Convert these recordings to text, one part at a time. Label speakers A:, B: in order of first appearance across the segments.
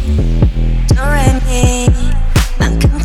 A: Do re mi, manca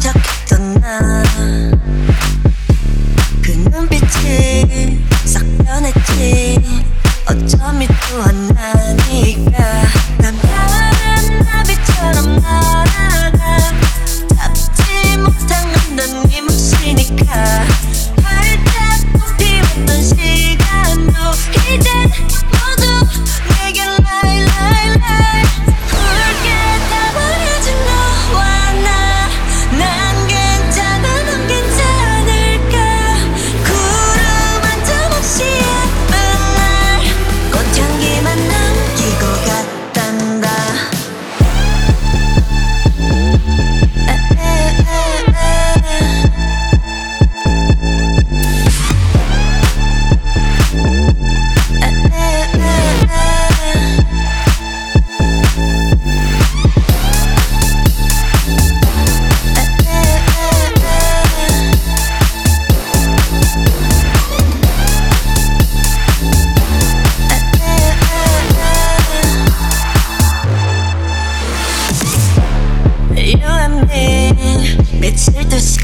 A: 쉴 듯이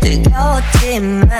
A: 뜨거웠지만